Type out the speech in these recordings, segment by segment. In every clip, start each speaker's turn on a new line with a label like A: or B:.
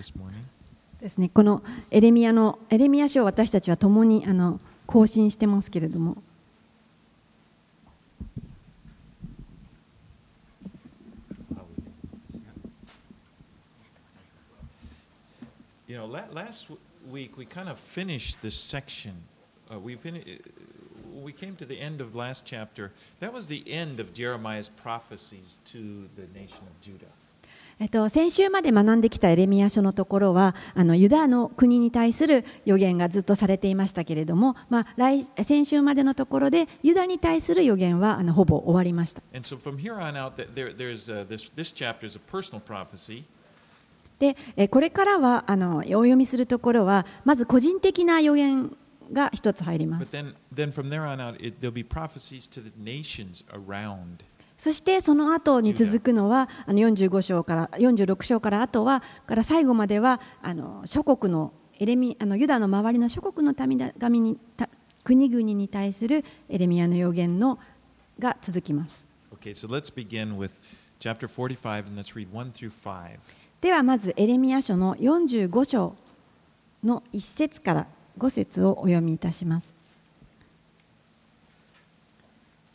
A: this morning.
B: ですね、このエレミアのエレミア書を私たちは共にあの更新してますけれども
A: You know, la- last week we kind of finished this section. Uh, we, fin- uh, we came to the end of last chapter. That was the end of Jeremiah's prophecies to the nation of Judah.
B: えっと、先週まで学んできたエレミア書のところはあのユダの国に対する予言がずっとされていましたけれども、まあ、来先週までのところでユダに対する予言はあのほぼ終わりました。でこれからはあのお読みするところはまず個人的な予言が一つ入ります。そしてその後に続くのはあの45章から46章から後はから最後まではあの諸国のエレミあのユダの周りの諸国の民だ民にた国々に対するエレミアの予言のが続きます。
A: Okay, so let's begin with chapter 45 and let's read 1 through 5.
B: ではまずエレミア書の45章の1節から5節をお読みいたします。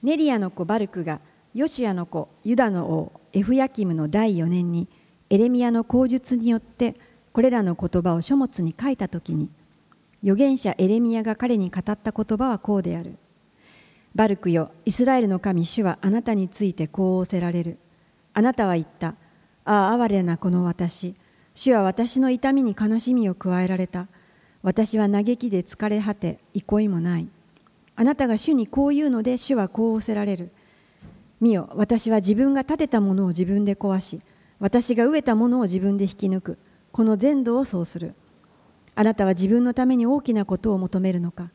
B: ネリアの子バルクがヨシアの子ユダの王エフヤキムの第4年にエレミアの口述によってこれらの言葉を書物に書いたときに預言者エレミアが彼に語った言葉はこうである。バルクよイスラエルの神主はあなたについてこう仰せられる。あなたは言った。ああ哀れなこの私。主は私の痛みに悲しみを加えられた。私は嘆きで疲れ果て憩いもない。あなたが主にこう言うので主はこう仰せられる。見よ。私は自分が建てたものを自分で壊し私が植えたものを自分で引き抜く。この全土をそうする。あなたは自分のために大きなことを求めるのか。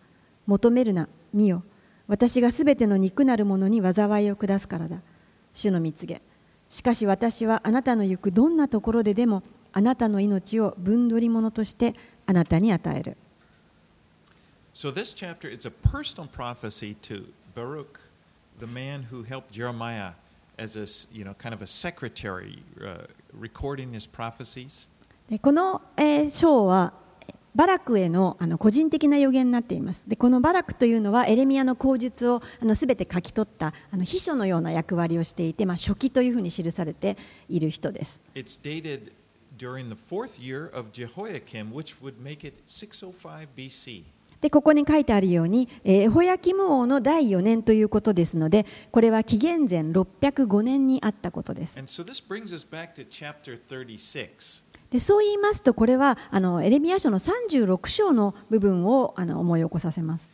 B: 求めるな。見よ。私がすべての肉なるものに災いを下すからだ。主の蜜げしかし私はあなたの行くどんなところででもあなたの命を分取り物としてあなたに与える。
A: So this chapter is a personal prophecy to Baruch, the man who helped Jeremiah as a secretary recording his prophecies.
B: この章はバラクへの,個人的な予言になっています。このバラクというのはエレミアの口述をすべて書き取った秘書のような役割をしていて、まあ、初期というふうに記されている人です。でここに書いてあるように、えー、ホヤキム王の第4年ということですのでこれは紀元前605年にあったことです。でそう言いますとこれはあのエレミア書の36章の部分をあの思い起こさせます。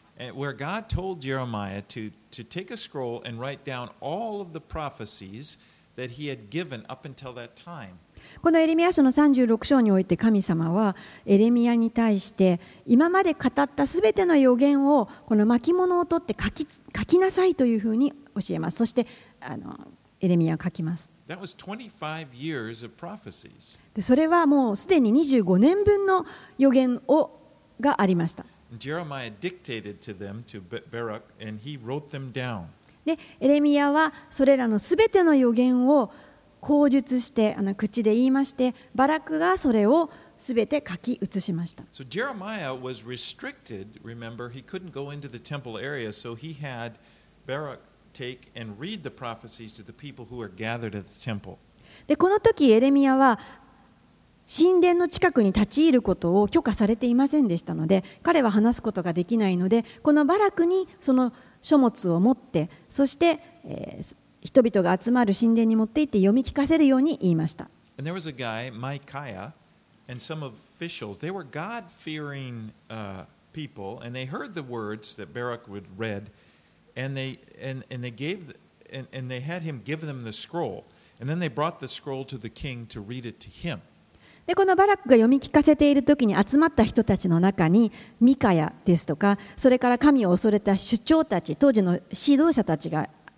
B: このエレミア書の36章において神様はエレミアに対して今まで語ったすべての予言をこの巻物を取って書き書きなさいというふうに教えますそしてあのエレミアは書きます
A: That was 25 years of prophecies.
B: でそれはもうすでに25年分の予言をがありました
A: Jeremiah dictated to them, to Ba- Baruch, and he wrote them down.
B: でエレミアはそれらのすべての予言を口述してあの口で言いましてバラクがそれをすべて書き写しました
A: So Jeremiah was restricted. Remember, he couldn't go into the temple area, so he had Baruch take and read the prophecies to the people who were gathered at the temple.
B: でこの時エレミアは神殿の近くに立ち入ることを許可されていませんでしたので彼は話すことができないのでこのバラクにその書物を持ってそして、えー人々が集まる神殿に持って行って読み聞かせるように言いました。でこのバラックが読み聞かせているときに集まった人たちの中にミカヤですとかそれから神を恐れた首長たち当時の指導者たちが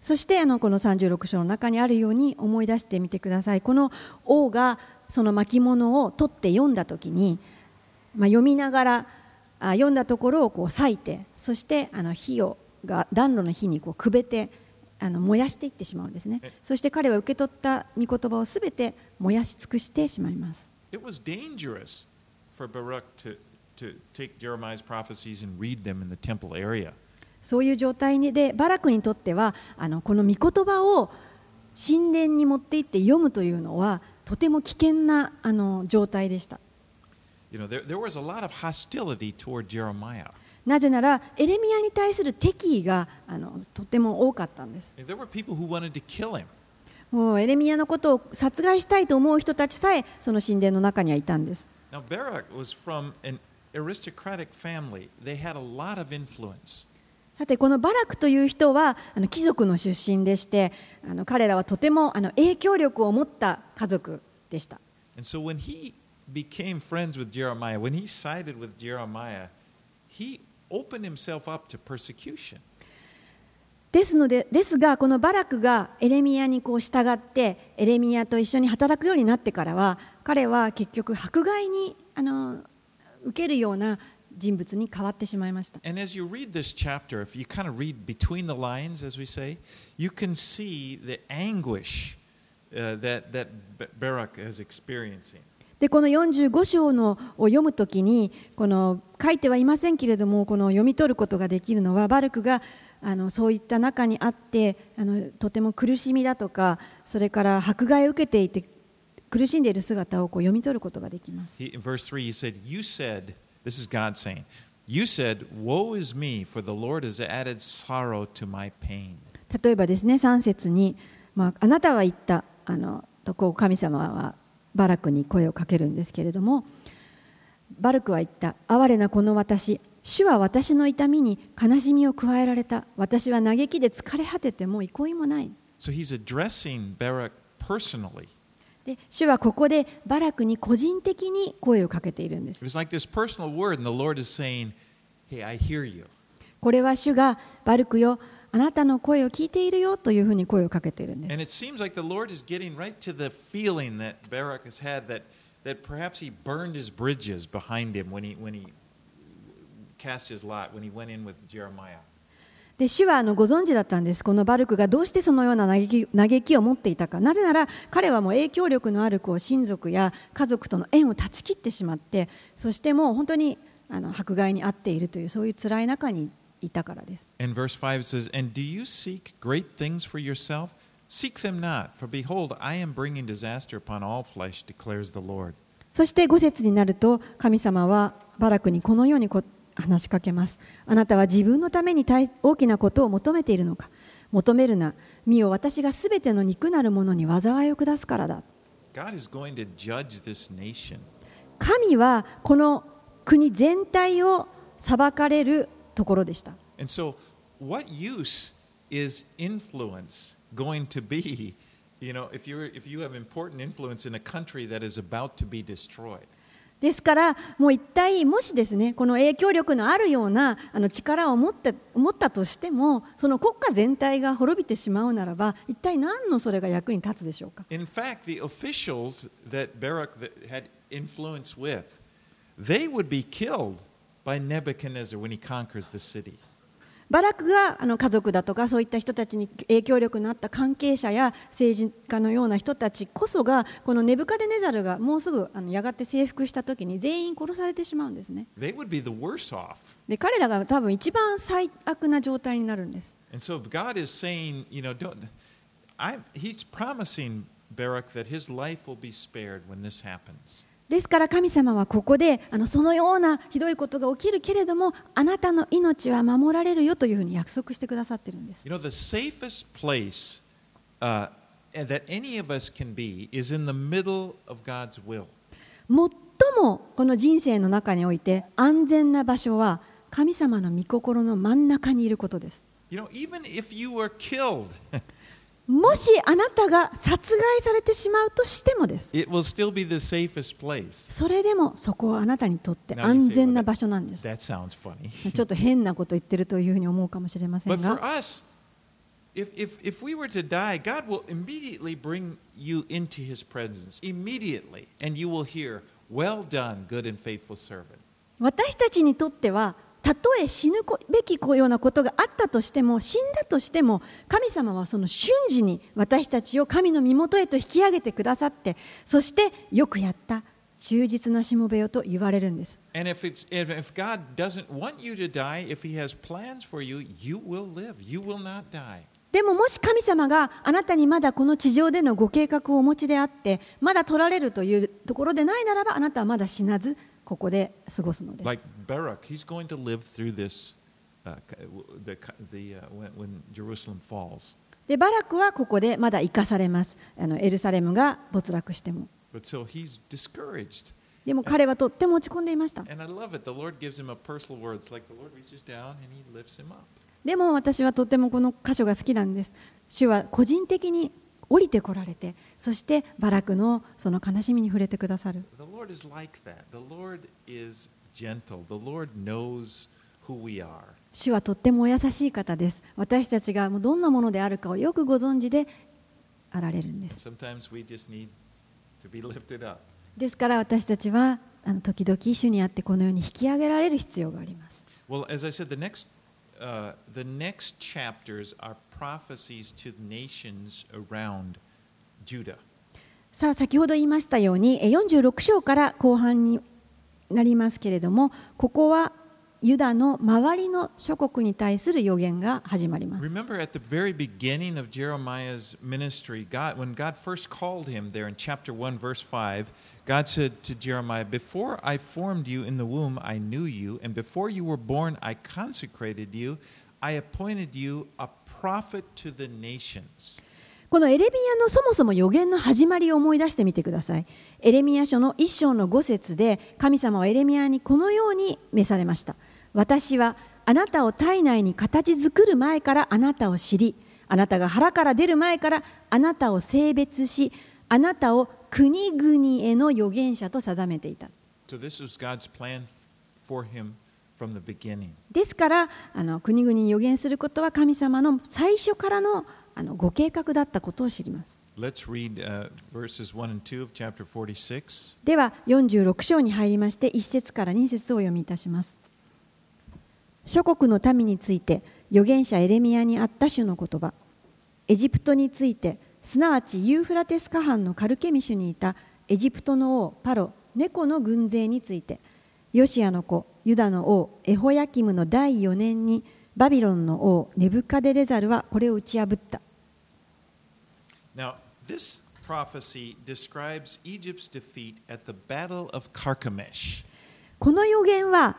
B: そしてあのこの36章の中にあるように思い出してみてください。この王がその巻物を取って読んだ時に、まあ、読みながらあ読んだところをこう裂いてそしてあの火をが暖炉の火にこうくべてあの燃やしていってしまうんですね。
A: え。
B: そして彼は受け取った御言葉をすべて燃やし尽くしてしまいます。
A: It was dangerous for Baruch to,
B: そういう状態にでバラクにとってはあのこの御言葉を神殿に持っていって読むというのはとても危険なあの状態でした。なぜなら、エレミアに対する敵意があのとても多かったんです。もうエレミアのことを殺害したいと思う人たちさえ、その神殿の中にはいたんです。さてこのバラクという人はあの貴族の出身でしてあの彼らはとてもあの影響力を持った家族でした。ですのでですがこのバラクがエレミアにこう従ってエレミアと一緒に働くようになってからは彼は結局迫害にあの受けるような人物に変わってしまいました
A: And as you read this chapter, if you kind of read between the lines, as we say, you can see the anguish uh, that, that Barak is experiencing.
B: でこの45章のを読むときにこの書いてはいませんけれどもこの読み取ることができるのはバルクがあのそういった中にあってあのとても苦しみだとかそれから迫害を受けていて苦しんでいる姿をこう読み取ることができます。例えばですね、3節に、まあ、あなたは言ったあのとこう神様はバラクに声をかけるんですけれども、バルクは言った、哀れなこの私、主は私の痛みに悲しみを加えられた、私は嘆きで疲れ果てて、もう憩いもない。で主はここでバラクに個人的に声をかけているんで
A: It
B: す
A: was like this personal word, and the Lord is saying, Hey, I hear you.
B: これは主がバルクよあなたの声を聞いているよというふうに声をかけているんです
A: And it seems like the Lord is getting right to the feeling that Barak has had that, that perhaps he burned his bridges behind him when he, when he cast his lot, when he went in with Jeremiah.
B: で主はあのご存知だったんです、このバルクがどうしてそのような嘆き嘆きを持っていたか、なぜなら彼はもう影響力のあるこう親族や家族との縁を断ち切ってしまって、そしてもう本当にあの迫害に遭っているという、そういう辛い中にいたからです。
A: And verse 5 says, And do you seek great things for yourself? Seek them not, for behold, I am bringing disaster upon all flesh, declares the Lord.
B: そして5節になると、神様はバラクにこのようにこ話しかけます。あなたは自分のために大大きなことを求めているのか。求めるな。見よ、私がすべての肉なるものに災いを下すからだ。神はこの国全体を裁かれるところでした。
A: And so, what use is influence going to be? You know, if, you're, if you have important influence in a country that is about to be destroyed.
B: ですから、もう一体、もしですね、この影響力のあるようなあの力を持って持ったとしても、その国家全体が滅びてしまうならば、一体何のそれが役に立つでしょうか。
A: In fact, the officials that Barak had influence with, they would be killed by Nebuchadnezzar when he conquers the city.
B: バラクがあの家族だとかそういった人たちに影響力のあった関係者や政治家のような人たちこそがこのネブカデネザルがもうすぐあのやがて征服した時に全員殺されてしまうんですね
A: They would be the worse off.
B: で彼らが多分一番最悪な状態になるんです
A: And so God is saying, you know, don't. I, he's promising Barak that his life will be spared when this happens.
B: ですから神様はここであのそのようなひどいことが起きるけれどもあなたの命は守られるよというふうに約束してくださってるんです
A: You know, the safest place uh, that any of us can be is in the middle of God's will.
B: 最もこの人生の中において安全な場所は神様の御心の真ん中にいることです
A: You know, even if you were killed,
B: もしあなたが殺害されてしまうとしてもです。それでもそこはあなたにとって安全な場所なんです。ちょっと変なこと言ってるというふうに思うかもしれませんが、
A: if, if, if we were to die, God will immediately bring you into his presence. Immediately. And you will hear, Well done, good and faithful servant.
B: 私たちにとっては、たとえ死ぬべきようなことがあったとしても、死んだとしても、神様はその瞬時に私たちを神の身元へと引き上げてくださって、そしてよくやった、忠実なしもべよと言われるんです。
A: If, if, die, you, you live.
B: でももし神様があなたにまだこの地上でのご計画をお持ちであってまだ取られるというところでないならばあなたはまだ死なずここで過ごすので。で、バラクはここでまだ生かされます。あのエルサレムが没落しても。でも彼はとっても落ち込んでいました。でも私はとってもこの箇所が好きなんです。主は個人的に降りてこられてそしてバラクのその悲しみに触れてくださる.主はとってもお優しい方です私たちがもうどんなものであるかをよくご存知であられるんです.ですから私たちはあの時々主にあってこのように引き上げられる必要があります。
A: Well, as I said, the next, uh, the next chapters are prophecies to the nations around Judah.
B: さあ先ほど言いましたように46章から後半になりますけれどもここはユダの周りの諸国に対する予言が始まります。
A: Remember at the very beginning of Jeremiah's ministry, God, when God first called him there in chapter 1, verse 5, God said to Jeremiah, Before I formed you in the womb, I knew you, and before you were born, I consecrated you. I appointed you a prophet to the nations.
B: このエレミアのそもそも予言の始まりを思い出してみてください。エレミア書の一章の五節で神様はエレミアにこのように召されました。私はあなたを体内に形作る前からあなたを知り、あなたが腹から出る前からあなたを性別し、あなたを国々への預言者と定めていた。ですからあの国々に預言することは神様の最初からのあのご計画だったことを知ります。
A: Read uh, verses 1 and 2 of chapter 46.
B: では46章に入りまして1節から2節をお読みいたします諸国の民について預言者エレミアにあった種の言葉エジプトについてすなわちユーフラテス河畔のカルケミシュにいたエジプトの王パロ猫の軍勢についてヨシアの子ユダの王エホヤキムの第4年にバビロンの王ネブカデレザルはこれを打ち破った
A: Now, this prophecy describes Egypt's defeat at the Battle of Carchemish.
B: この予言は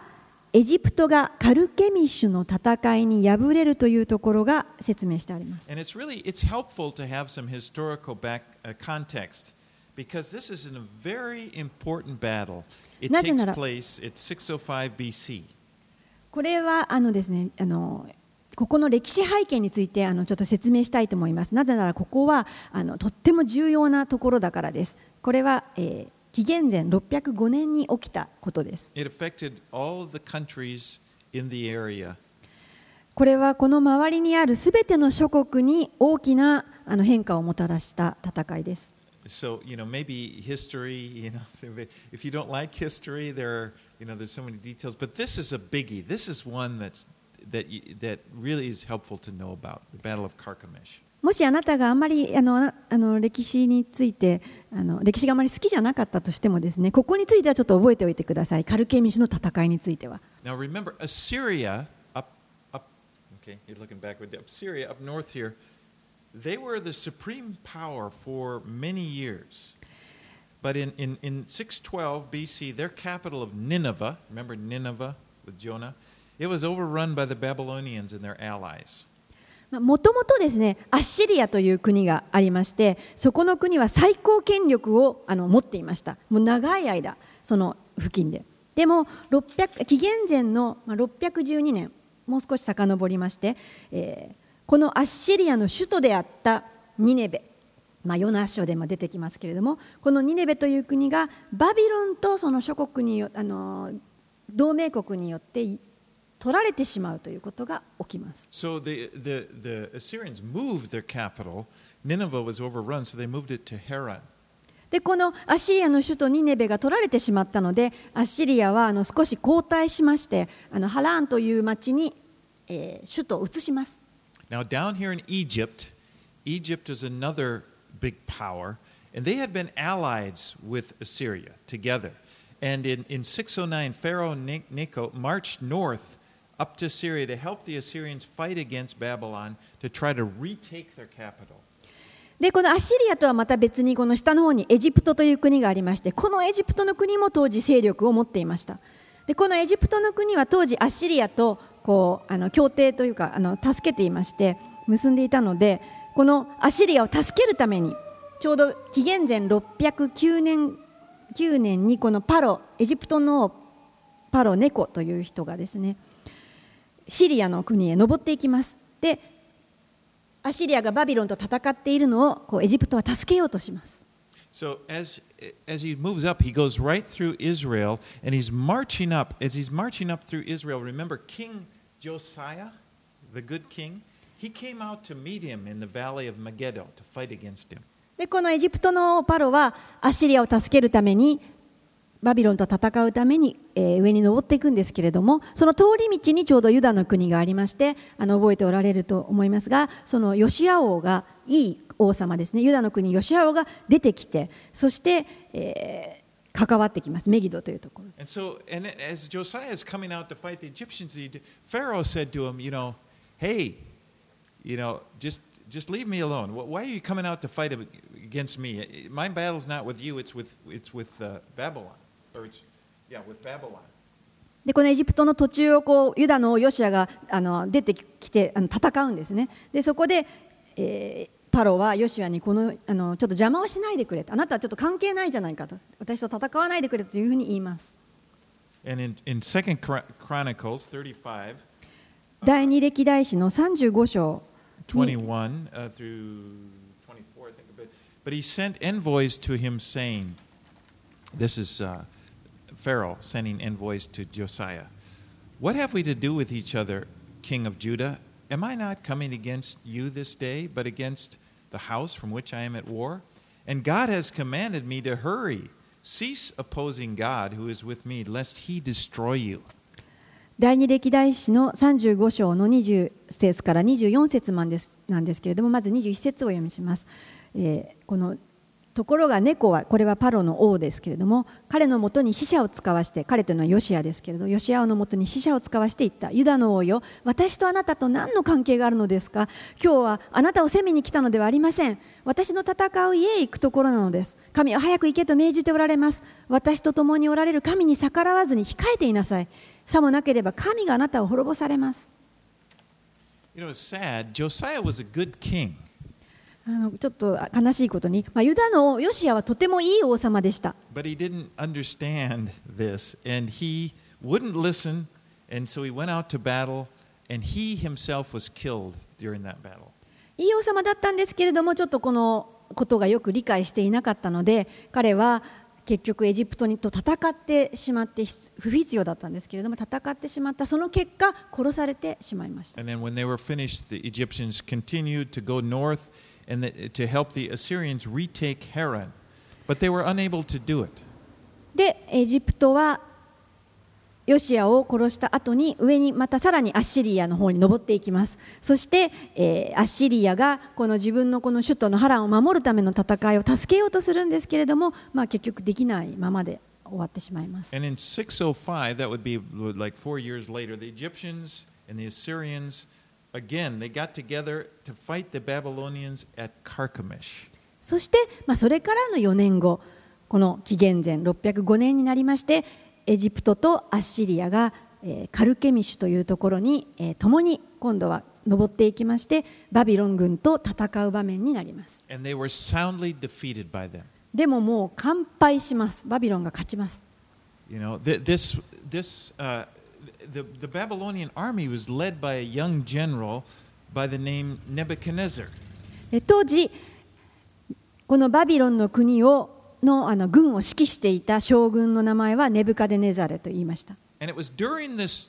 B: エジプトがカルケミッシュの戦いに敗れるというところが説明してあります。なぜなら、これはあのです、ね、あのここの歴史背景についてあのちょっと説明したいと思います。なぜなら、ここはあのとっても重要なところだからです。これは、え、紀元前605年に起きたことです。これはこの周りにあるすべての諸国に大きなあの変化をもたらした戦いです。
A: So, you know, maybe history, you know, if- you don't like history, there are, you know, there's so many details, but this is a biggie. This is one that's that that really is helpful to know about, the Battle of Carchemish.
B: もしあなたがあんまりあのあの歴史についてあの歴史があまり好きじゃなかったとしてもですねここについてはちょっと覚えておいてくださいカルケミシュの戦いについては
A: Now remember, Assyria up, up, okay, you're looking backward. Assyria up north here, they were the supreme power for many years. But in, in, in 612 BC, their capital of Nineveh, remember Nineveh with Jonah, it was overrun by the Babylonians and their allies.
B: もともとですねアッシリアという国がありましてそこの国は最高権力をあの持っていました。もう長い間その付近で。でも600紀元前の612年もう少し遡りまして、えーこのアッシリアの首都であったニネベ、まあ、ヨナ書でも出てきますけれどもこのニネベという国がバビロンとその諸国によあの同盟国によって取られてしまうということが起きます。
A: So the, the, the Assyrians moved their capital. Nineveh was overrun, so they moved it to Haran.
B: でこのアッシリアの首都ニネベが取られてしまったのでアッシリアはあの少し後退しましてあのハラーンという町に、えー首都を移します。
A: Now, down here in Egypt, Egypt is another big power, and they had been allies with Assyria together. And in, in 609, Pharaoh Ne- Necho marched north up to Syria to help the Assyrians fight against Babylon to try to retake their capital.
B: でこのアッシリアとはまた別にこの下の方にエジプトという国がありましてこのエジプトの国も当時勢力を持っていましたでこのエジプトの国は当時アッシリアとこうあの協定というかあの助けていまして結んでいたのでこのアッシリアを助けるためにちょうど紀元前609年9年にこのパロエジプトのパロネコという人がですねシリアの国へ登っていきますでアシリアがバビロンと戦っているのをこうエジプトは助けようとします。
A: So as, as he moves up, he goes right through Israel, and he's marching up. As he's marching up through Israel, remember King Josiah, the good king? He came out to meet him in the valley of Megiddo to fight against him.
B: でこのエジプトのパロはアシリアを助けるためにバビロンと戦うために、えー、上に登っていくんですけれどもその通り道にちょうどユダの国がありましてあの覚えておられると思いますがそのヨシア王がいい王様ですねユダの国ヨシア王が出てきてそして、えー、関わってきますメギドというところ。
A: Just leave me alone. Why are you coming out to fight against me? My battle's not with you, it's with, it's with uh, Babylon. Or it's yeah, with Babylon.
B: でこのエジプトの途中をこうユダの王ヨシアがあの出てきてあの戦うんですね。でそこで、えーパロはヨシアにこのあのちょっと邪魔をしないでくれと。あなたはちょっと関係ないじゃないかと。私と戦わないでくれというふうに言います。
A: And in in Second Chron- Chronicles thirty-five,
B: 第二歴代史の35章
A: 21 uh, through 24, I think. But, but he sent envoys to him saying, This is uh, Pharaoh sending envoys to Josiah. What have we to do with each other, king of Judah? Am I not coming against you this day, but against the house from which I am at war? And God has commanded me to hurry. Cease opposing God who is with me, lest he destroy you.
B: 第二歴代史の35章の20節から24節までですなんですけれどもまず21節をお読みします、えーこの ところが猫はこれはパロの王ですけれども彼のもとに死者を使わして彼というのはヨシアですけれどヨシア王のもとに死者を使わしていった。ユダの王よ私とあなたと何の関係があるのですか？今日はあなたを攻めに来たのではありません。私の戦う家へ行くところなのです。神は早く行けと命じておられます。私と共におられる神に逆らわずに控えていなさい。さもなければ神があなたを滅ぼされます。
A: You know,
B: あのちょっと悲しいことに、まあ、ユダのヨシアはとてもいい王様でした。いい王様だったんですけれども、ちょっとこのことがよく理解していなかったので、彼は結局エジプトにと戦ってしまって、不必要だったんですけれども、戦ってしまった、その結果、殺されてしまいました。
A: And the, to help the Assyrians retake Haran, but they were unable to do it.
B: で、エジプトはヨシアを殺した後に上にまたさらにアッシリアの方に登っていきますそして、えーアッシリアがこの自分のこの首都のハランを守るための戦いを助けようとするんですけれども、まあ、結局できないままで終わってしまいます
A: And in 605, that would be like four years later, the Egyptians and the Assyrians,
B: そして、それからの4年後、この紀元前605年になりまして、エジプトとアッシリアが、カルケミシュというところに、共に今度は登っていきまして、バビロン軍と戦う場面になります。でももう完敗します。バビロンが勝ちます。
A: the, the Babylonian army was led by a young general by the name Nebuchadnezzar.
B: え当時 このバビロンの国をのあの軍を指揮していた将軍の名前はネブカデネザレと言いました。
A: And it was during this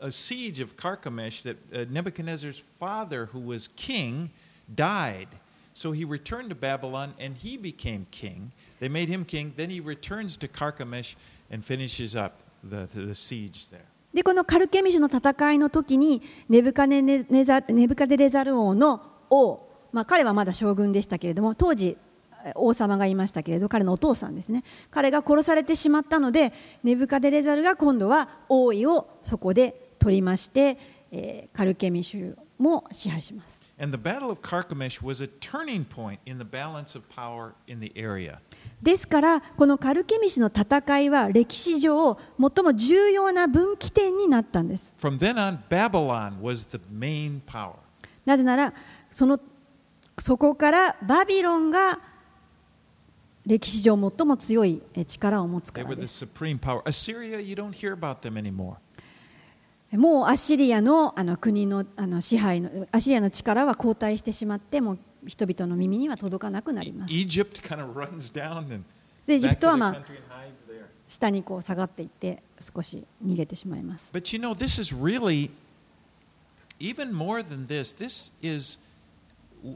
A: uh, siege of Carchemish that uh, Nebuchadnezzar's father, who was king, died. So he returned to Babylon and he became king. They made him king. Then he returns to Carchemish and finishes up the, the, siege there.
B: でこのカルケミシュの戦いの時にネブカデネザネブカデレザル王の王、まあ、彼はまだ将軍でしたけれども当時王様がいましたけれど彼のお父さんですね彼が殺されてしまったのでネブカデレザルが今度は王位をそこで取りまして、えーカルケミシュも支配します。
A: And the Battle of Carchemish was a turning point in the balance of power in the area.
B: ですからこのカルケミシュの戦いは歴史上最も重要な分岐点になったんです
A: on.
B: なぜならそのそこからバビロンが歴史上最も強いえ力を持つからです.もうアッシリアのあの国のあの支配のアッシリアの力は後退してしまってもう人々の耳には届かなくなりますエジプトはまあ.下にこう下がっていって少し逃げてしまいます
A: But you know, this is really, even more than this, this is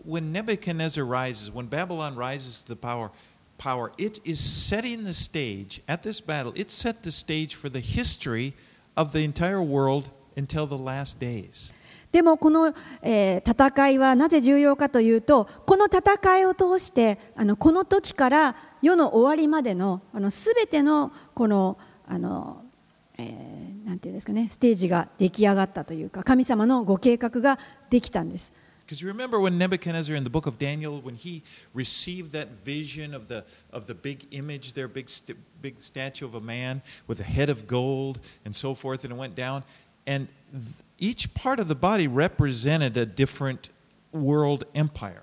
A: when Nebuchadnezzar rises, when Babylon rises to the power, power, it is setting the stage at this battle, it set the stage for the history of the entire world until the last days.
B: でもこの、えー戦いはなぜ重要かというとこの戦いを通してあのこの時から世の終わりまでのあの全てのこのあの、えーなんていうんですかねステージが出来上がったというか神様のご計画ができたんです
A: Because you remember when Nebuchadnezzar in the book of Daniel, when he received that vision of the, of the big image there, big, st- big statue of a man with a head of gold and so forth, and it went down. And th- each part of the body represented a different world empire.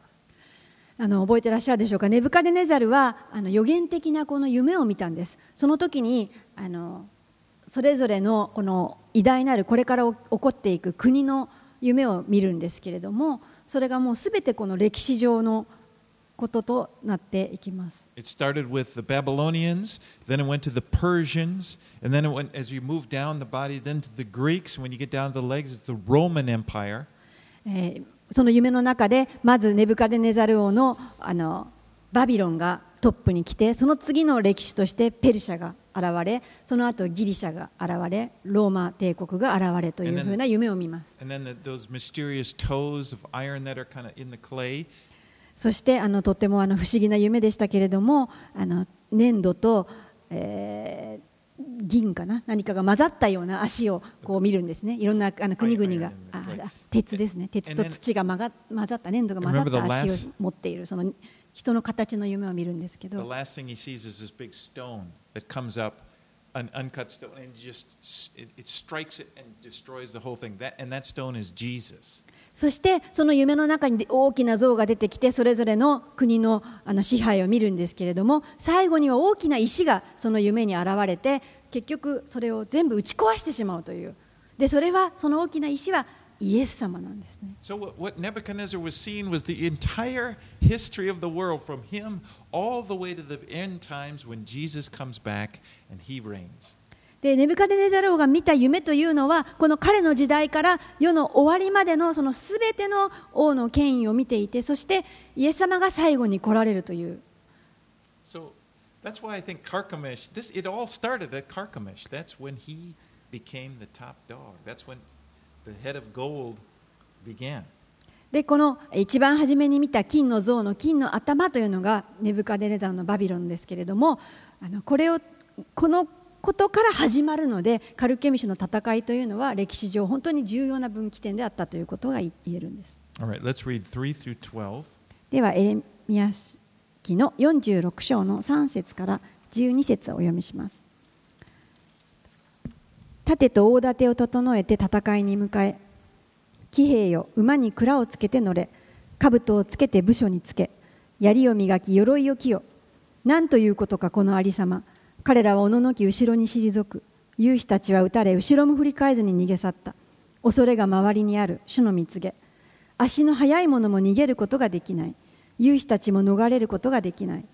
B: あの覚えてらっしゃるでしょうか？ネブカデネザルはあの予言的なこの夢を見たんですその時にあのそれぞれのこの偉大なるこれから起こっていく国の夢を見るんですけれどもそれがもうすべてこの歴史上のこととなっていきます
A: It started with the Babylonians, then it went to the Persians, and then it went, as you move down the body, then to the Greeks. When you get down to the legs, it's the Roman Empire.
B: えーその夢の中でまずネブカデネザル王のあのバビロンがトップに来てその次の歴史としてペルシャが現れその後ギリシャが現れローマ帝国が現れというふうな夢を見ます
A: And then the, those mysterious toes of iron that are kind of in the clay.
B: そしてあのとてもあの不思議な夢でしたけれどもあの粘土と、えー、銀かな何かが混ざったような足をこう見るんですね。いろんなあの国々が、は、あ鉄ですね。鉄と土が,混ざった粘土が混ざった足を持っているその人の形の夢を見るんですけど。そしてその夢の中に大きな像が出てきてそれぞれの国のあの支配を見るんですけれども最後には大きな石がその夢に現れて結局それを全部打ち壊してしまうというでそれはその大きな石はイエス様なんですね
A: So what, Nebuchadnezzar was seeing was the entire history of the world from him all the way to the end times when Jesus comes back and he reigns.
B: でネブカデネザル王が見た夢というのはこの彼の時代から世の終わりまでのその全ての王の権威を見ていてそしてイエス様が最後に来られるという
A: So that's why I think Carchemish, this it all started at Carchemish. That's when he became the top dog. That's when the head of gold began.
B: でこの一番初めに見た金の像の金の頭というのがネブカデネザルのバビロンですけれどもあのこれをこのことから始まるのでカルケミシュの戦いというのは歴史上本当に重要な分岐点であったということが言えるんです。
A: All right, let's read 3 through 12.
B: ではエレミヤ記の46章の3節から12節をお読みします。盾と大盾を整えて戦いに向かえ騎兵よ馬に蔵をつけて乗れ兜をつけて部署につけ槍を磨き鎧を着よ。何ということかこのありさま彼らはおののき後ろに退く。勇士たちは撃たれ後ろも振り返ずに逃げ去った。恐れが周りにある。主の蜜げ。足の速い者も逃げることができない。勇士たちも逃れることができない。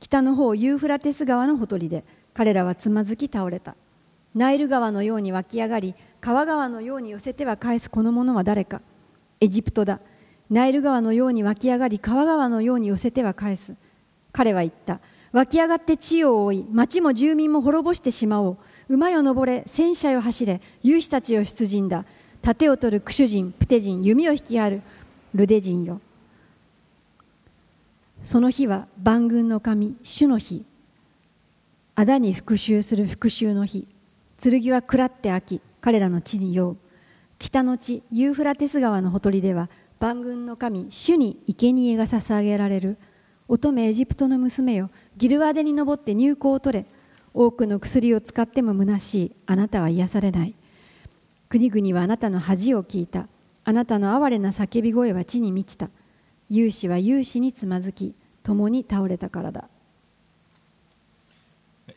B: 北の方ユーフラテス川のほとりで彼らはつまずき倒れた。ナイル川のように湧き上がり川川のように寄せては返すこの者は誰か。エジプトだ。ナイル川のように湧き上がり川川のように寄せては返す。彼は言った。湧き上がって地を覆い町も住民も滅ぼしてしまおう。馬よ登れ戦車よ走れ勇士たちよ出陣だ。盾を取るクシュ人プテ人弓を引きある。ルデ人よ。その日は万軍の神主の日。あだに復讐する復讐の日。剣は食らって飽き彼らの地に酔う。北の地ユーフラテス川のほとりでは万軍の神主に生贄が捧げられる。乙女エジプトの娘よギルワデに登って入港を取れ多くの薬を使っても虚しいあなたは癒されない。国々はあなたの恥を聞いた。あなたの哀れな叫び声は地に満ちた。勇士は勇士につまずき共に倒れたからだ。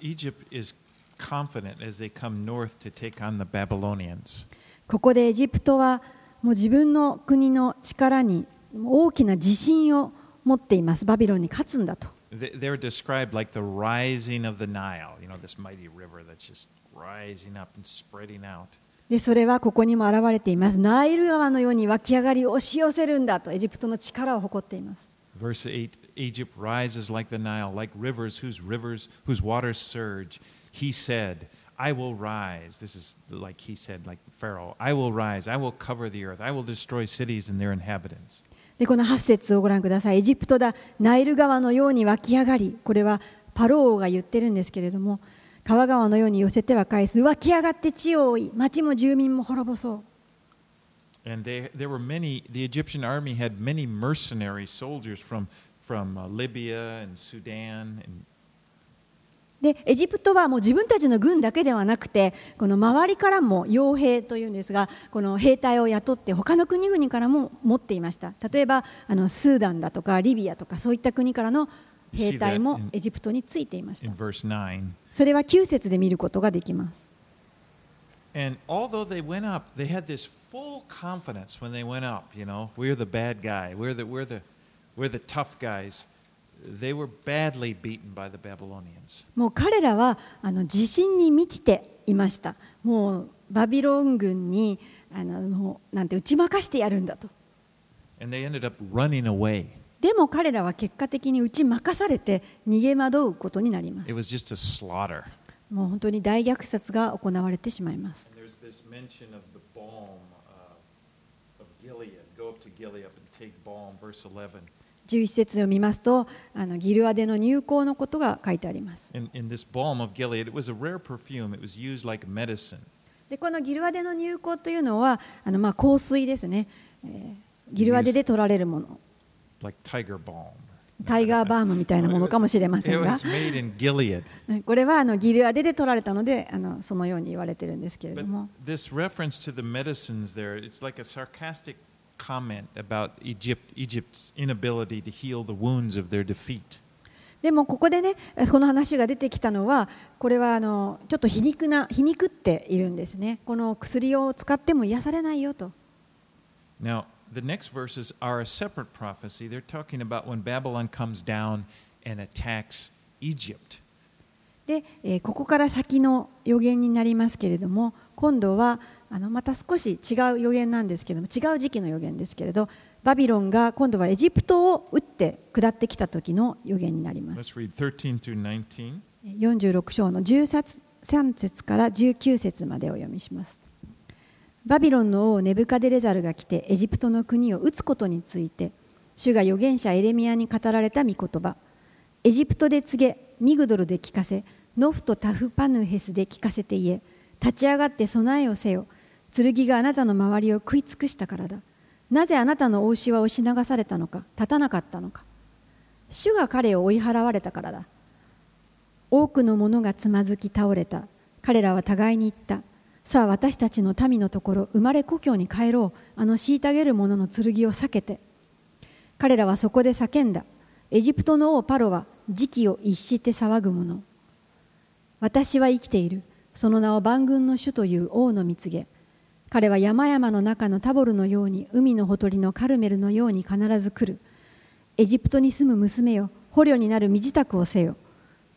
A: Egypt is confident as they come north to take on the Babylonians.
B: ここでエジプトはもう自分の国の力に大きな自信を持っていますバビロンに勝つんだと
A: They- They're described like the rising of the Nile, you know, this mighty river that's just rising up and spreading out.
B: でそれはここにも現れていますナイル川のように湧き上がり押し寄せるんだとエジプトの力を誇っています
A: Verse 8 Egypt rises like the Nile, like rivers whose rivers whose waters surge. He said, I will rise. This is like he said, like Pharaoh, I will rise, I will cover the earth, I will destroy cities and their inhabitants.
B: でこの8節をご覧くださいエジプトだナイル川のように湧き上がりこれはパロー王が言ってるんですけれども川川のように寄せては返す湧き上がって地を追い町も住民も滅ぼそう
A: And they, there were many, the Egyptian army had many mercenary soldiers from, from Libya and Sudan and
B: でエジプトはもう自分たちの軍だけではなくてこの周りからも傭兵というんですがこの兵隊を雇って他の国々からも持っていました。例えばあのスーダンだとかリビアとかそういった国からの兵隊もエジプトについていました。それは9節で見ることができます。
A: They were badly beaten by the Babylonians.
B: もう彼らはあの自信に満ちていましたもうバビロン軍にあのもうなんて打ち負かしてやるんだと
A: And they ended up running away.
B: でも彼らは結果的に打ち負かされて逃げ惑うことになりま
A: It
B: す
A: was just a slaughter.
B: もう本当に大虐殺が行われてしまいます
A: 11
B: 節を見ますとあのギルアデの入港のことが書いてあります。でこのギルアデの入港というのはあのまあ香水ですね、ギルアデで取られるもの。タイガーバームみたいなものかもしれませんが。これはあのギルアデで取られたのであのそのように言われてるんですけれども。
A: Comment about Egypt, Egypt's inability to heal the wounds of their defeat.
B: でもここでねこの話が出てきたのはこれはあのちょっと皮肉な皮肉っているんですねこの薬を使っても癒されないよと
A: Now, the next verses are a separate prophecy. They're talking about when Babylon comes down and attacks Egypt.
B: で、えーここから先の予言になりますけれども今度はあのまた少し違う予言なんですけれども違う時期の予言ですけれどバビロンが今度はエジプトを打って下ってきた時の予言になります。
A: Let's read 13 through 19.
B: 46章の13節から19節までお読みします。バビロンの王ネブカデレザルが来てエジプトの国を打つことについて主が預言者エレミアに語られた御言葉。エジプトで告げミグドルで聞かせノフとタフパヌヘスで聞かせて言え立ち上がって備えをせよ剣があなたの周りを食い尽くしたからだ。なぜあなたのお牛は押し流されたのか立たなかったのか。主が彼を追い払われたからだ。多くの者がつまずき倒れた。彼らは互いに言った。さあ私たちの民のところ生まれ故郷に帰ろう。あの虐げる者の剣を避けて。彼らはそこで叫んだ。エジプトの王パロは時期を逸して騒ぐ者。私は生きている。その名を万軍の主という王の蜜げ。彼は山々の中のタボルのように海のほとりのカルメルのように必ず来る。エジプトに住む娘よ捕虜になる身支度をせよ。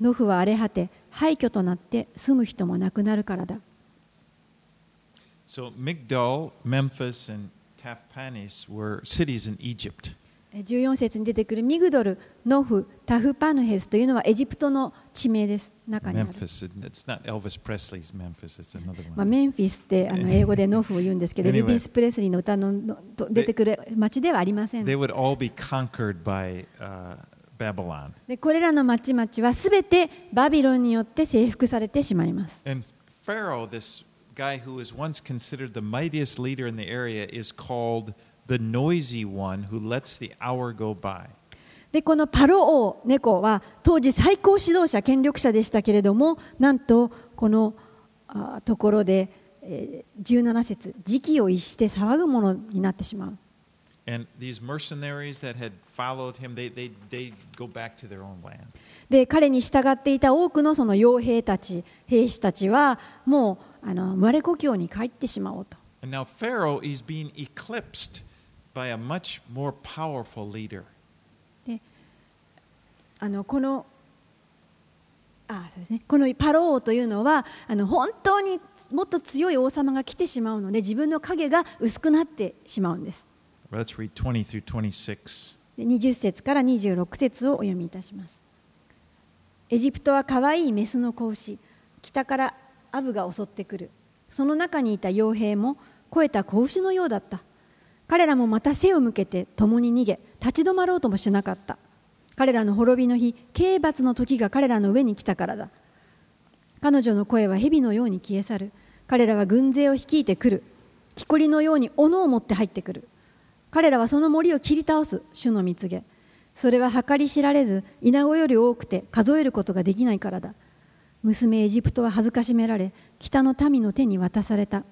B: ノフは荒れ果て廃墟となって住む人もなくなるからだ。
A: So Migdal, Memphis, and Tahpanhes were cities in Egypt.
B: 14節に出てくるミグドル、ノフ、タフパヌヘスというのはエジプトの地名です。中にある。メンフィスってあの英語でノフを言うんですけど、エビス・プレスリーの歌のと出てくる街ではありません。でこれらの街々はすべてバビロンによって征服されてしまいます。
A: The noisy one who lets the hour go by.
B: でこのパロ王猫は当時最高指導者権力者でしたけれどもなんとこのあところで、えー17節時期を逸して騒ぐものになってしまう
A: And these mercenaries that had followed him, they, they, they go back to their own land.
B: で彼に従っていた多くのその傭兵たち兵士たちはもうあの生まれ故郷に帰ってしまおうと
A: And now Pharaoh is being eclipsed by a much more powerful leader.
B: あのこのあそうですね、このパロ王というのはあの本当にもっと強い王様が来てしまうので自分の影が薄くなってしまうんです。
A: Let's read 20 through 26.
B: で20節から26節をお読みいたします。エジプトは可愛いメスの子牛、北からアブが襲ってくる。その中にいた傭兵も肥えた子牛のようだった。彼らもまた背を向けて共に逃げ、立ち止まろうともしなかった。彼らの滅びの日、刑罰の時が彼らの上に来たからだ。彼女の声は蛇のように消え去る。彼らは軍勢を率いてくる。木こりのように斧を持って入ってくる。彼らはその森を切り倒す主の蜜げそれは計り知られず稲子より多くて数えることができないからだ娘エジプトは恥ずかしめられ北の民の手に渡された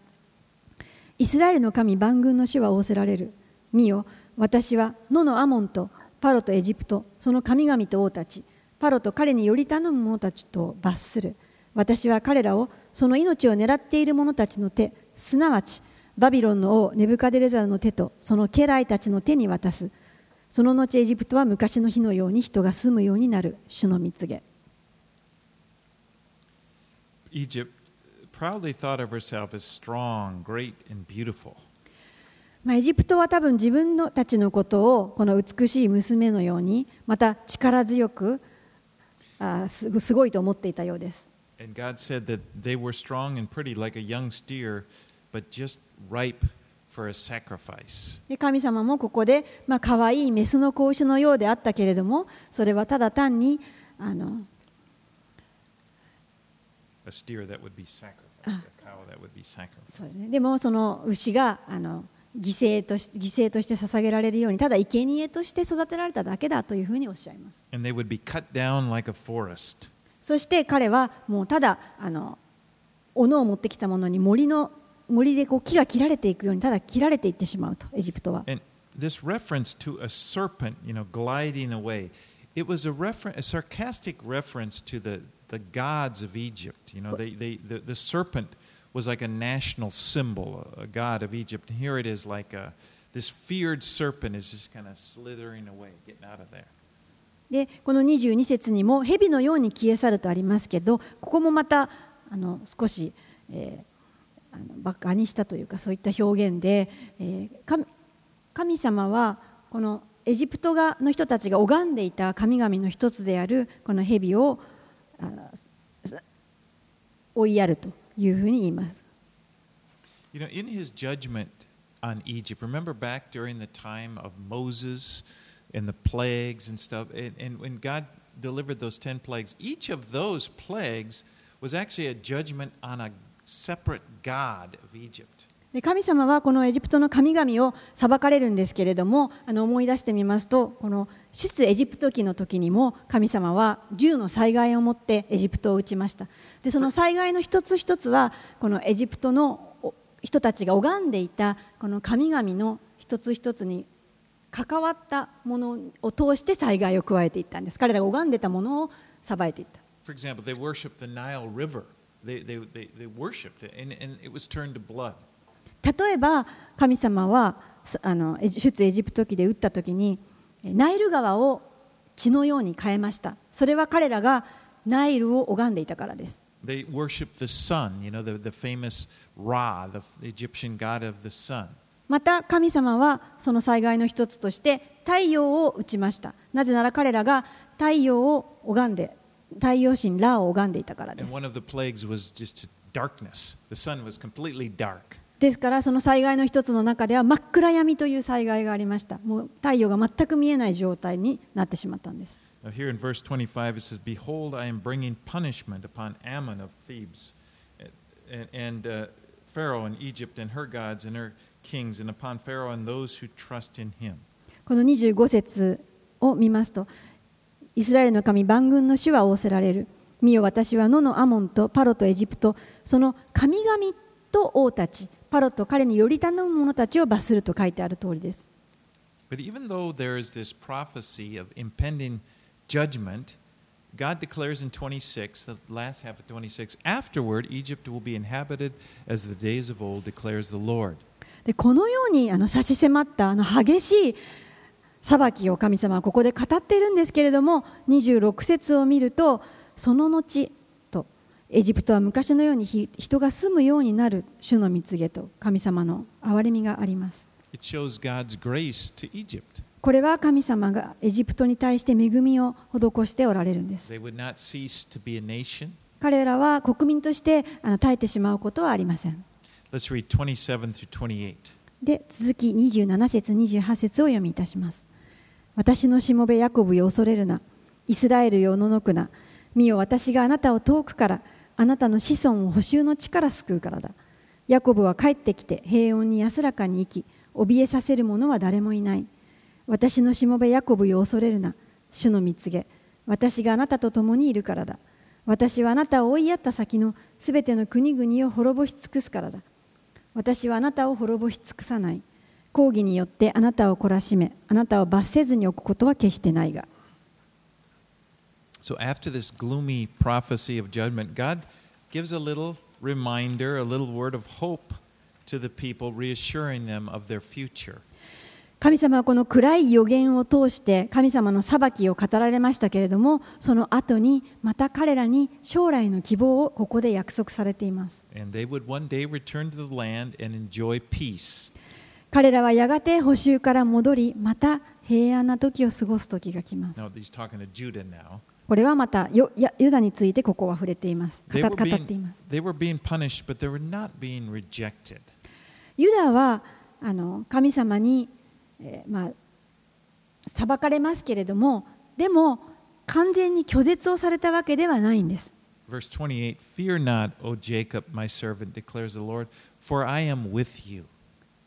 B: イスラエルの神万軍の主は仰せられる。見よ私は野のアモンとパロとエジプトその神々と王たちパロと彼により頼む者たちと罰する。私は彼らをその命を狙っている者たちの手すなわちバビロンの王ネブカデレザルの手とその家来たちの手に渡す。その後エジプトは昔の日のように人が住むようになる。主の蜜げ。
A: Egypt
B: ま、エジプトは多分自分のたちのことをこの美しい娘のようにまた力強くあす,すごいと思っていたようです。神様もここでかわ、まあ、いいメスの子牛のようであったけれどもそれはただ単にあの
A: A steer that would be sacrificed,
B: Ah.
A: a cow that would be sacrificed.
B: そうですね、でもその牛があの犠牲とし犠牲として捧げられるようにただ生贄として育てられただけだというふうにおっしゃいます
A: And they would be cut down like a forest.
B: そして彼はもうただあの斧を持ってきたものに森の森でこう木が切られていくようにただ切られていってしまうとエジプトは
A: And this reference to a serpent, you know, gliding away, it was a, refer- a sarcastic reference to the, the gods of Egypt. You know, they, they, the, the serpent was like a national symbol, a, a god of Egypt. And here it is like a, this feared serpent is just kind of slithering away, getting out of there.
B: でこの22節にも蛇のように消え去るとありますけどここもまたあの少し、えーあのバカにしたというかそういった表現で、えー神神様はこのエジプトがの人たちが拝んでいた神々の一つであるこの蛇をあす追いやるというふうに言います。
A: You know, in his judgment on Egypt, remember back during the time of Moses and the plagues and stuff, and, and when God delivered those 10 plagues, each of those plagues was actually a judgment on a separate God of Egypt.
B: で神様はこのエジプトの神々を裁かれるんですけれどもあの思い出してみますとこの出エジプト記の時にも神様は銃の災害をもってエジプトを撃ちましたでその災害の一つ一つはこのエジプトの人たちが拝んでいたこの神々の一つ一つに関わったものを通して災害を加えていったんです彼らが拝んでたものを裁いていった
A: For example, they worshiped the Nile River. They, they, they, they worshiped it, and, and it was turned to blood.
B: 例えば神様はあの出エジプト記で打った時にナイル川を血のように変えました。それは彼らがナイルを拝んでいたからです。また神様はその災害の一つとして太陽を打ちました。なぜなら彼らが太陽を拝んで太陽神ラを拝んでいたからです。ですからその災害の一つの中では真っ暗闇という災害がありましたもう太陽が全く見えない状態になってしまったんです
A: Now, here in verse 25, it says, Behold, I am bringing punishment upon Ammon of Thebes, and, and uh, Pharaoh and Egypt and her gods and her kings, and upon Pharaoh and those who trust in him.
B: この25節を見ますとイスラエルの神万軍の主は仰せられる見よ私は野のアモンとパロとエジプトその神々と王たちパロと彼により頼む者たちを罰すると書いてある通りです
A: But even though there is this prophecy of impending judgment, God declares in 26, the last half of 26, afterward, Egypt will be inhabited as the days of old, declares the Lord.
B: でこのようにあの差し迫ったあの激しい裁きを神様はここで語っているんですけれども26節を見るとその後とエジプトは昔のようにひ人が住むようになる主の蜜げと神様の憐れみがあります.これは神様がエジプトに対して恵みを施しておられるんです.彼らは国民として耐えてしまうことはありません
A: Let's read 27 through 28.
B: で続き27節28節を読みいたします私のしもべヤコブよ恐れるなイスラエルよおののくな見よ私があなたを遠くからあなたの子孫を補修の地から救うからだ。ヤコブは帰ってきて平穏に安らかに生き怯えさせる者は誰もいない。私のしもべヤコブよ恐れるな。主の蜜げ。私があなたと共にいるからだ。私はあなたを追いやった先のすべての国々を滅ぼし尽くすからだ。私はあなたを滅ぼし尽くさない。抗議によってあなたを懲らしめあなたを罰せずに置くことは決してないが
A: So, after this gloomy prophecy of judgment, God gives a little reminder, a little word of hope to the people, reassuring them of their future.
B: 神様はこの暗い予言を通して神様の裁きを語られましたけれどもその後にまた彼らに将来の希望をここで約束されています.彼らはやがて補修から戻りまた平安な時を過ごす時が来ますこれはまたユダについてここは触れています語っています.ユダはあの神様に、えーまあ、裁かれますけれどもでも完全に拒絶をされたわけではないんです
A: Verse 28 Fear not, O Jacob, my servant, declares the Lord, for I am with you.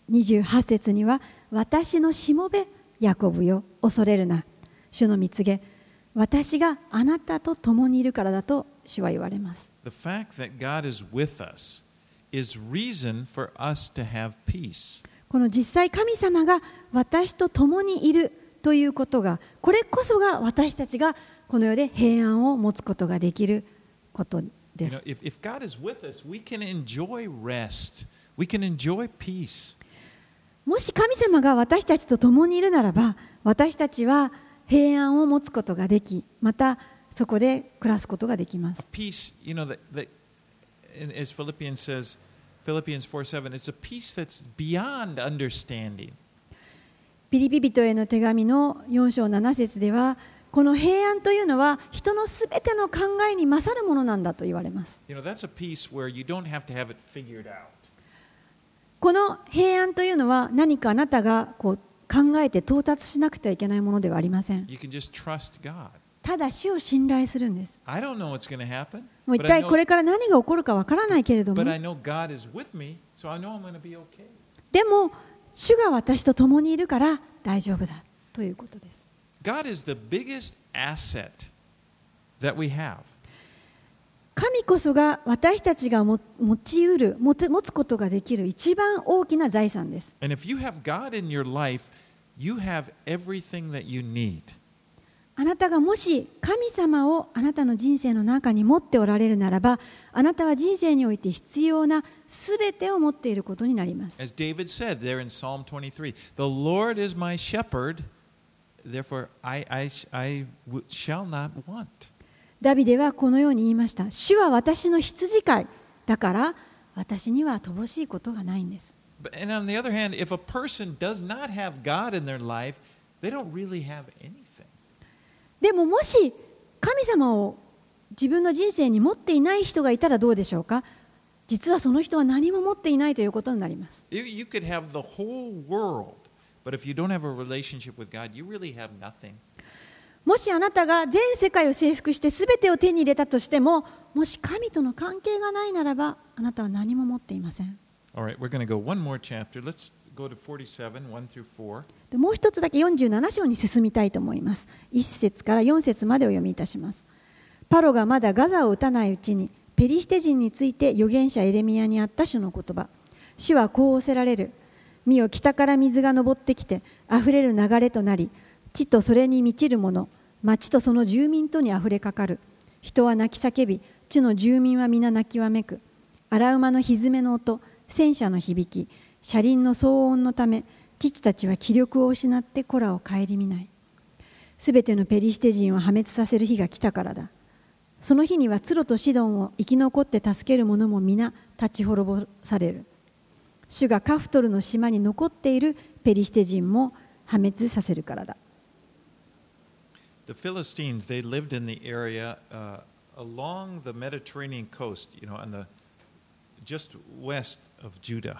B: 28節には私のしもべヤコブよ恐れるな主の蜜げ私があなたと共にいるからだと主は言われます。この実際神様が私と共にいるということが、これこそが私たちがこの世で平安を持つことができることです。もし神様が私たちと共にいるならば、私たちは、平安を持つことができまたそこで暮らすことができます
A: Peace, you know, that, that as Philippians says, Philippians 4 7, it's a peace that's beyond understanding.
B: ピリピ人への手紙の4章7節ではこの平安というのは人のすべての考えに勝るものなんだと言われます
A: You know, that's a peace where you don't have to have it figured out.
B: この平安というのは何かあなたがこう考えて到達しなくてはいけないものではありません。ただ主を信頼するんです。もう一体これから何が起こるかわからないけれども。でも、主が私と共にいるから大丈夫だということです。神こそが私たちが持ちうる、持つことができる一番大きな財産です。
A: You have everything that you need.
B: あなたがもし神様をあなたの人生の中に持っておられるならば、あなたは人生において必要なすべてを持っていることになります。
A: David said there in Psalm 23, the Lord is my shepherd, therefore I, shall not want.
B: ダビデはこのように言いました。主は私の羊飼いだから私には乏しいことがないんです。
A: And on the other hand, if a person does not have God in their life, they don't really have anything.
B: でももし神様を自分の人生に持っていない人がいたらどうでしょうか実はその人は何も持っていないということになります。
A: You could have the whole world, but if you don't have a relationship with God, you really have nothing.
B: もしあなたが全世界を征服して全てを手に入れたとしてももし神との関係がないならばあなたは何も持っていません
A: Alright, we're going to go one more chapter. Let's go to 47, 1 through 4.
B: もう一つだけ47章に進みたいと思います。1節から4節までお読みいたします。パロがまだガザを打たないうちにペリシテ人について預言者エレミヤにあった主の言葉。主はこう仰せられる。見よ北から水が昇ってきて溢れる流れとなり地とそれに満ちるもの町とその住民とに溢れかかる。人は泣き叫び地の住民は皆泣きわめく。荒馬の蹄の音戦車の響き車輪の騒音のため父たちは気力を失って子らを顧みない。すべてのペリシテ人を破滅させる日が来たからだ。その日にはツロとシドンを生き残って助ける者も皆立ち滅ぼされる。主がカフトルの島に残っているペリシテ人も破滅させるからだ。
A: The Philistines, they lived in the area uh, along the Mediterranean coast, you know, on the just west of Judah.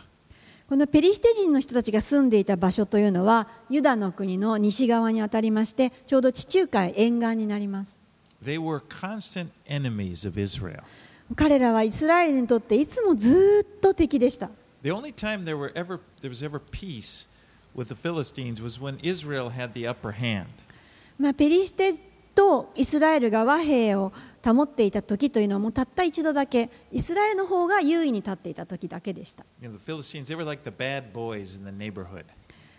B: このペリシテ人の人たちが住んでいた場所というのはユダの国の西側にあたりましてちょうど地中海沿岸になります
A: They were constant enemies of Israel.
B: 彼らはイスラエルにとっていつもずっと敵でした
A: The only time there, were ever, there was ever peace with the Philistines was when Israel had the upper hand.
B: まあ、ペリシテとイスラエルが和平を保っていた時というのはもうたった一度だけイスラエルの方が優位に立っていた時だけでした。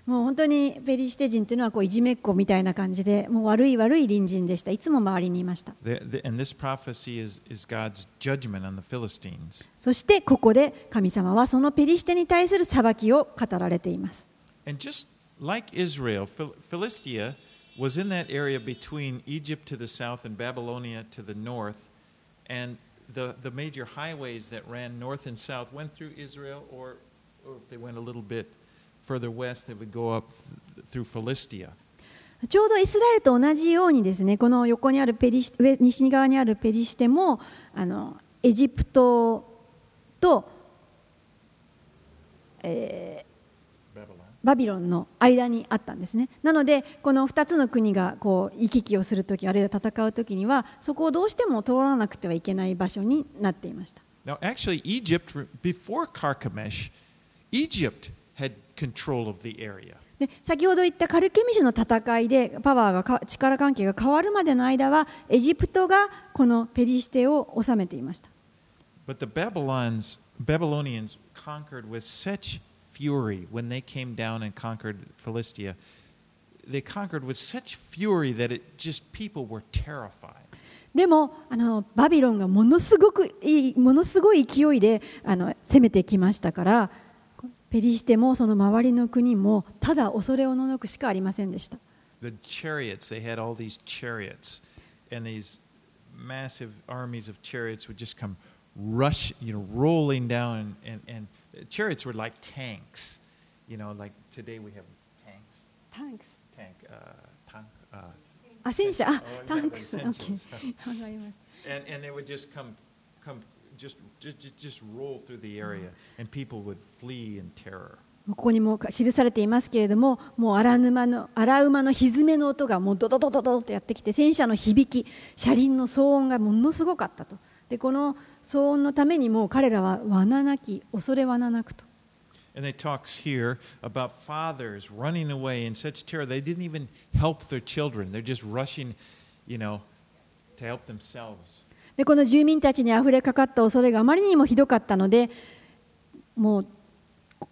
B: もう本当にペリシテ人というのはこういじめっ子みたいな感じでもう悪い悪い隣人でした。いつも周りにいました。そしてここで神様はそのペリシテに対する裁きを語られています。
A: was in that area between Egypt to the south and Babylonia to the north. And the, the major highways that ran north and south went through Israel, or, or if they went a little bit further west, they would go up th- through Philistia.
B: ちょうどイスラエルと同じようにですねこの横にあるペリシ上西側にあるペリシテもあのエジプトと、えー
A: Babylon.
B: バビロンの間にあったんですね。なのでこの2つの国がこう行き来をするときあるいは戦うときにはそこをどうしても通らなくてはいけない場所になっていました。
A: Now, actually, Egypt, before Carchemish, Egypt had control of the area.
B: で先ほど言ったカルケミシュの戦いでパワーがか力関係が変わるまでの間はエジプトがこのペリシテを治めていました。
A: But the Babylons, Babylonians conquered with such fury when they came down and conquered Philistia. They conquered with such fury that it just people were terrified.
B: でもあのバビロンがものすごくいいものすごい勢いであの攻めてきましたからペリシテもその周りの国もただ恐れおののくしかありませんでした
A: The chariots, they had all these chariots, and these massive armies of chariots would just come rush, you know, rolling down, and, and chariots were like tanks. You know, like today we have tanks, tank, uh, tank, uh,
B: あ戦車あ
A: Oh,
B: タンクス.ーわかりました
A: and, and they would just come, come, just, just, just roll through the area, and people would flee in terror.
B: ここにも記されていますけれども、もう荒沼の荒馬の蹄の音がもうドドドドドとやってきて、戦車の響き、車輪の騒音がものすごかったと。で、この騒音のためにもう彼らは罠なき、恐れ罠なくと。
A: And it talks here about fathers running away in such terror they didn't even help their children. They're just rushing, you know, to help themselves.
B: で、この住民たちにあふれかかった恐れがあまりにもひどかったので、もう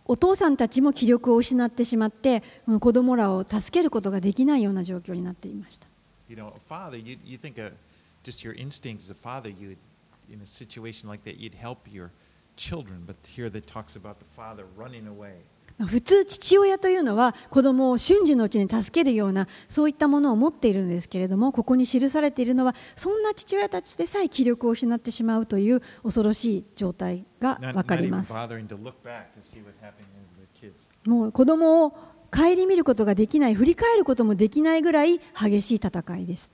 B: お父さんたちも気力を失ってしまって、子供らを助けることができないような状況になっていました。
A: You know, a father, you, you think a, just your instinct as a father, you
B: 普通、父親というのは子供を瞬時のうちに助けるようなそういったものを持っているんですけれどもここに記されているのはそんな父親たちでさえ気力を失ってしまうという恐ろしい状態が分かります。もう子供を顧みることができない振り返ることもできないぐらい激しい戦いです。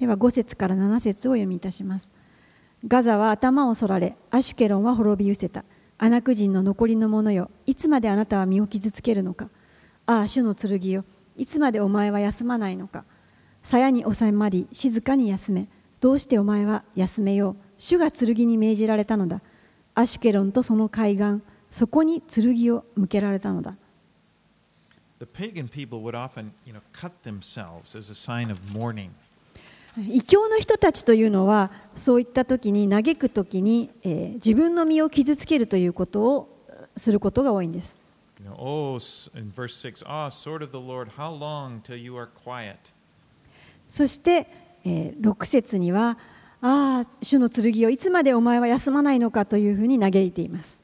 B: では5節から7節を読みいたします。ガザは頭をそられアシュケロンは滅び失せた。アナク人の残りの者よいつまであなたは身を傷つけるのか。ああ主の剣よいつまでお前は休まないのか。鞘に収まり静かに休め。どうしてお前は休めよう。主が剣に命じられたのだ。アシュケロンとその海岸そこに剣を向けられたのだ。
A: The pagan people would often, you know, cut themselves as a sign of mourning.
B: 異教の人たちというのはそういった時に嘆くときに、えー、自分の身を傷つけるということをすることが多いんです。そして、えー、6節には「ああ、主の剣をいつまでお前は休まないのか」というふうに嘆いています。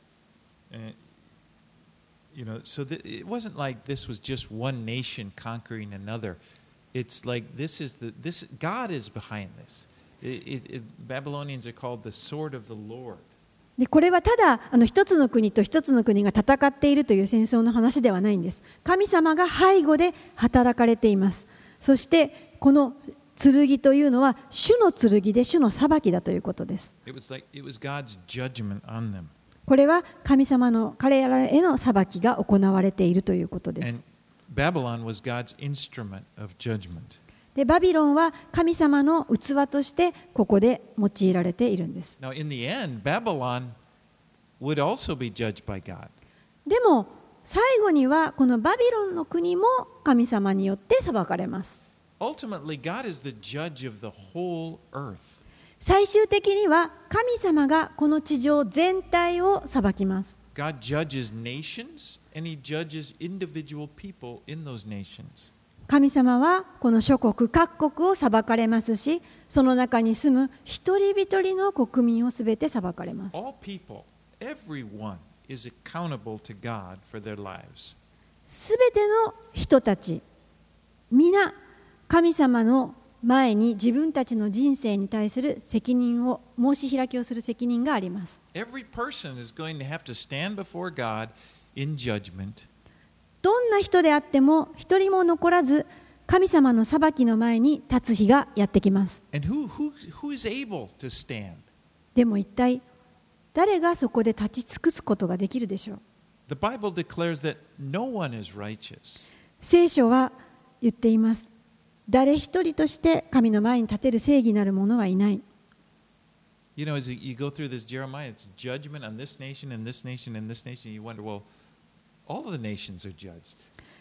A: You know, so the, it wasn't like this was just one nation conquering another. it's like this is this God is behind this.
B: でこれはただあの一つの国と一つの国が戦っているという戦争の話ではないんです。神様が背後で働かれています。そしてこの剣というのは主の剣で主の裁きだということです。これは神様の彼らへの裁きが行われているということです。
A: Babylon was God's instrument of judgment.
B: でバビロンは神様の器としてここで用いられているんです
A: Now, in the end, Babylon would also be judged by God.
B: でも最後にはこのバビロンの国も神様によって裁かれます
A: Ultimately, God is the judge of the whole earth.
B: 最終的には神様がこの地上全体を裁きます
A: God judges nations and he judges individual people in those nations.
B: 神様はこの諸国各国を裁かれますしその中に住む一人一人の国民をすべて裁かれます
A: All people, everyone is accountable to God for their lives.
B: すべての人たち皆神様の前に自分たちの人生に対する責任を申し開きをする責任があります。どんな人であっても一人も残らず神様の裁きの前に立つ日がやってきます。でも一体誰がそこで立ち尽くすことができるでしょう聖書は言っています。誰一人として神の前に立てる正義なる者はいない。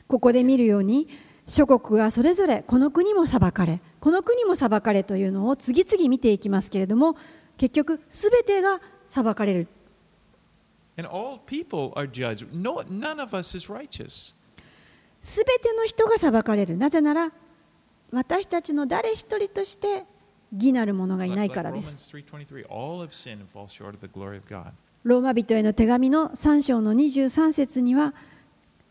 B: ここで見るように、諸国がそれぞれこの国も裁かれ、この国も裁かれというのを次々見ていきますけれども、結局、すべてが裁かれる。すべての人が裁かれる。なぜなら、私たちの誰一人として義なる者がいないからです
A: Romans 3.23, all have sinned and fall short of the glory of God.
B: ローマ人への手紙の3章の23節には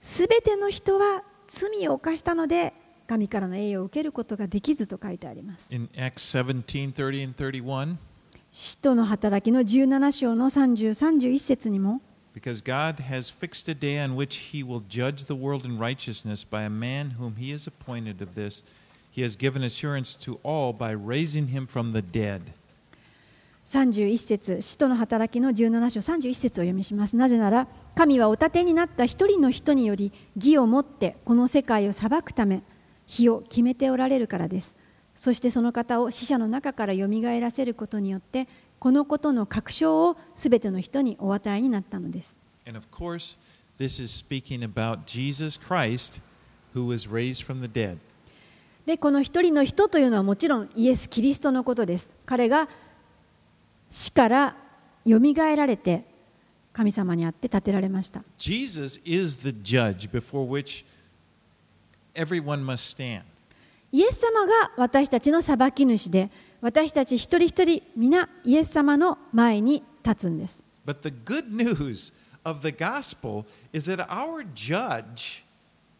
B: すべての人は罪を犯したので神からの栄誉を受けることができずと書いてあります
A: In Acts 17.30 and 31,
B: 使徒の働きの17章の30、31節にも
A: because God has fixed a day on which he will judge the world in righteousness by a man whom he has appointed of this, he has given assurance to all by raising him from the dead.
B: 31節使徒の働きの17章31節を読みしますなぜなら神はお立てになった一人の人により義をもってこの世界を裁くため日を決めておられるからですそしてその方を死者の中からよみがえらせることによってこのことの確証をすべての人にお与えになったのです
A: And of course, this is speaking about Jesus Christ, who was raised from the dead.
B: でこの一人の人というのはもちろんイエス・キリストのことです彼が死からよみがえられて神様にあって建てられました
A: Jesus is the judge before which everyone must stand.
B: イエス様が私たちの裁き主で私たち一人一人皆イエス様の前に立つんです
A: But the good news of the gospel is that our judge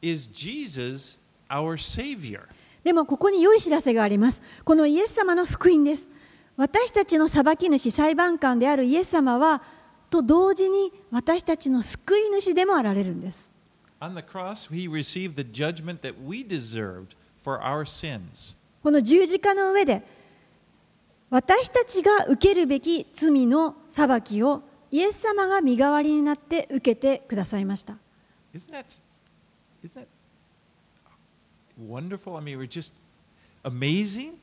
A: is Jesus, our Savior.
B: でもここに良い知らせがあります。このイエス様の福音です。私たちの裁き主、裁判官であるイエス様は、と同時に私たちの救い主でもあられるんです。
A: On the cross, he received the judgment that we deserved for our sins.
B: この十字架の上で、私たちが受けるべき罪の裁きをイエス様が身代わりになって受けてくださいました。
A: Isn't that, isn't that wonderful? I mean, we're just amazing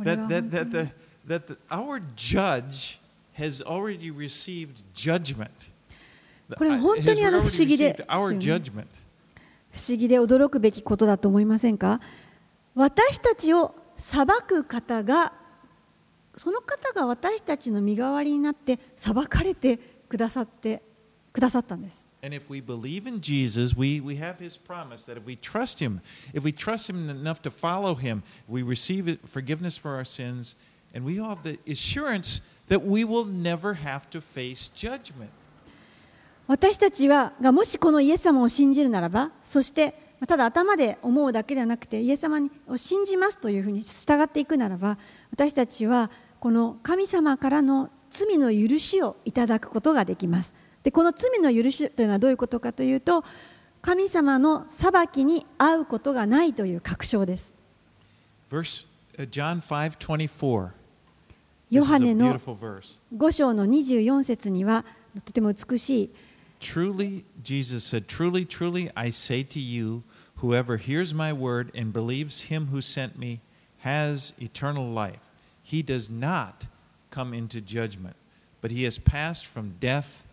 A: that,
B: は
A: that, that, the, that the, our judge has already received judgment.
B: これは本当にあの不思議で.不思議で驚くべきことだと思いませんか私たちを裁く方がその方が私たちの身代わりになって裁かれてくださってくださったんです
A: And if we believe in Jesus, we, we have his promise that if we trust him, if we trust him enough to follow him, we receive it, forgiveness for our sins, and we all have the assurance that we will never have to face judgment.
B: 私たちはがもしこのイエス様を信じるならばそしてただ頭で思うだけではなくてイエス様を信じますというふうに従っていくならば私たちはこの神様からの罪の許しをいただくことができます でこの罪の許しというのはどういうことかというと神様の裁きに遭うことがないという確証です
A: Verse uh, John 5:24.
B: ヨハネの
A: beautiful verse.
B: 5章の24節にはとても美しい
A: Truly, Jesus said, Truly, truly, I say to you, whoever hears my word and believes him who sent me has eternal life. He does not come into judgment, but he has passed from death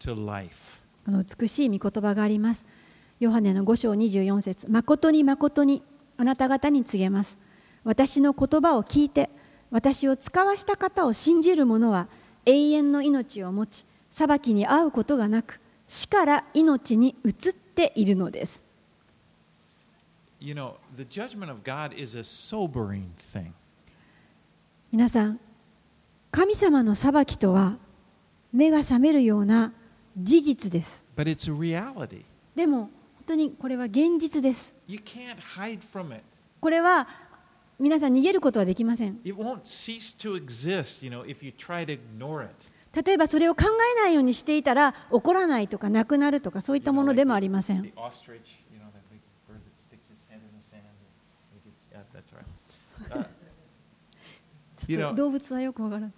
A: to life.
B: この美しい御言葉があります。ヨハネの5章24節誠に誠にあなた方に告げます。私の言葉を聞いて、私を使わした方を信じる者は永遠の命を持ち、裁きに遭うことがなく、死から命に移っているのです。
A: You know, the judgment of God is a sobering thing.
B: 皆さん、神様の裁きとは目が覚めるような事実です。でも、本当にこれは現実です。これは皆さん逃げることはできません。例えばそれを考えないようにしていたら怒らないとかなくなるとかそういったものでもありません。動物はよくわからない。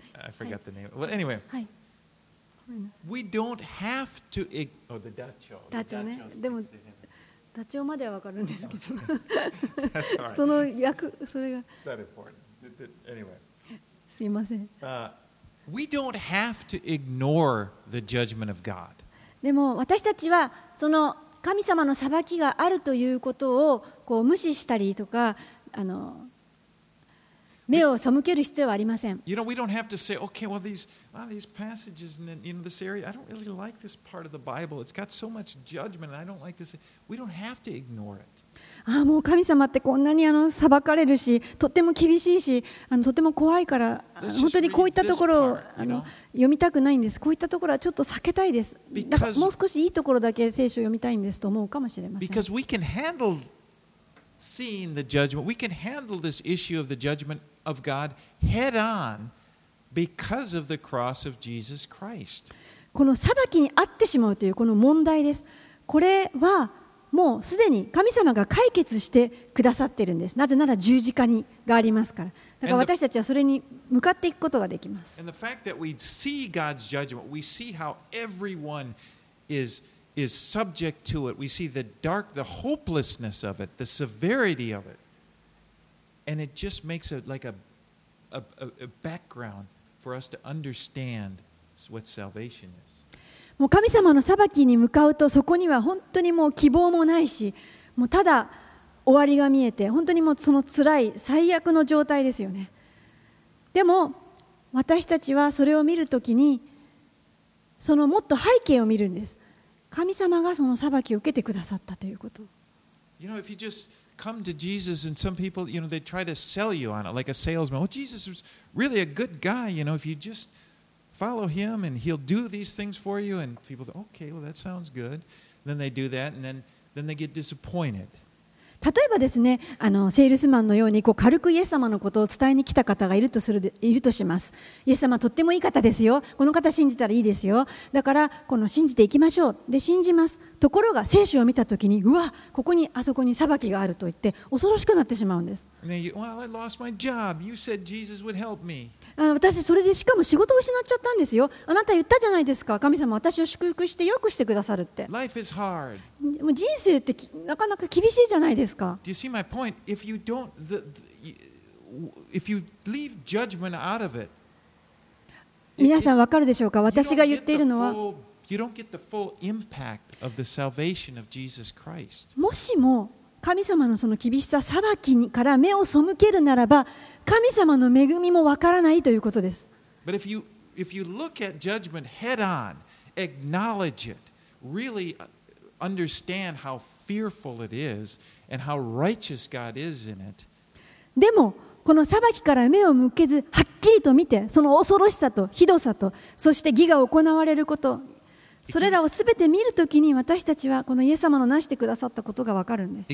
A: We don't have to. Oh, the dacho. The
B: ダチョウねでもダチョウまではわかるんですけど.その役それがすいません
A: uh, we don't have to ignore the judgment of God.
B: でも私たちはその神様の裁きがあるということをこう無視したりとかあの目を背ける必要はありません。ああ、もう神様ってこんなにあの裁かれるし、とても厳しいし、あのとても怖いから、本当にこういったところをあの読みたくないんです。こういったところはちょっと避けたいです。もう少しいいところだけ聖書を読みたいんですと思うかもしれません。
A: because we can handle of God head on because of the cross of Jesus Christ.
B: この裁きに遭ってしまうというこの問題ですこれはもうすでに神様が解決してくださっているんですなぜなら十字架にがありますからだから私たちはそれに向かっていくことができます
A: And the fact that we see God's judgment, we see how everyone is, is subject to it. We see the dark, the hopelessness of it, the severity of it. And it just makes it like a, a, a a background for us to understand what salvation is.
B: もう神様の裁きに向かうとそこには本当にもう希望もないしもうただ終わりが見えて本当にもうその辛い最悪の状態ですよね。でも私たちはそれを見るときにそのもっと背景を見るんです。神様がその裁きを受けてくださったということ。
A: You know, if you just come to Jesus and some people, you know, they try to sell you on it like a salesman. Well, Jesus was really a good guy, you know, if you just follow him and he'll do these things for you. And people go, okay, well, that sounds good. Then they do that, and then, then they get disappointed.
B: 例えばですねあのセールスマンのようにこう軽くイエス様のことを伝えに来た方がいるとするいるとします。イエス様とってもいい方ですよ。この方信じたらいいですよ。だからこの信じていきましょう。で信じます。ところが聖書を見たときにうわここにあそこに裁きがあると言って恐ろしくなってしまうんです。私、それでしかも仕事を失っちゃったんですよ。あなた言ったじゃないですか、神様、私を祝福してよくしてくださるって。
A: Life is hard.
B: もう人生ってなかなか厳しいじゃないですか。
A: Do
B: 皆さん分かるでしょうか？私が言っているのは、もしも神様のその厳しさ裁きにから目を背けるならば神様の恵みもわからないということです
A: But if you if you look at judgment head on, acknowledge it, really understand how fearful it is and how righteous God is in it,
B: でもこの裁きから目を向けずはっきりと見てその恐ろしさとひどさとそして義が行われることそれらをすべて見るときに私たちはこのイエス様のなしてくださったことがわかるんです.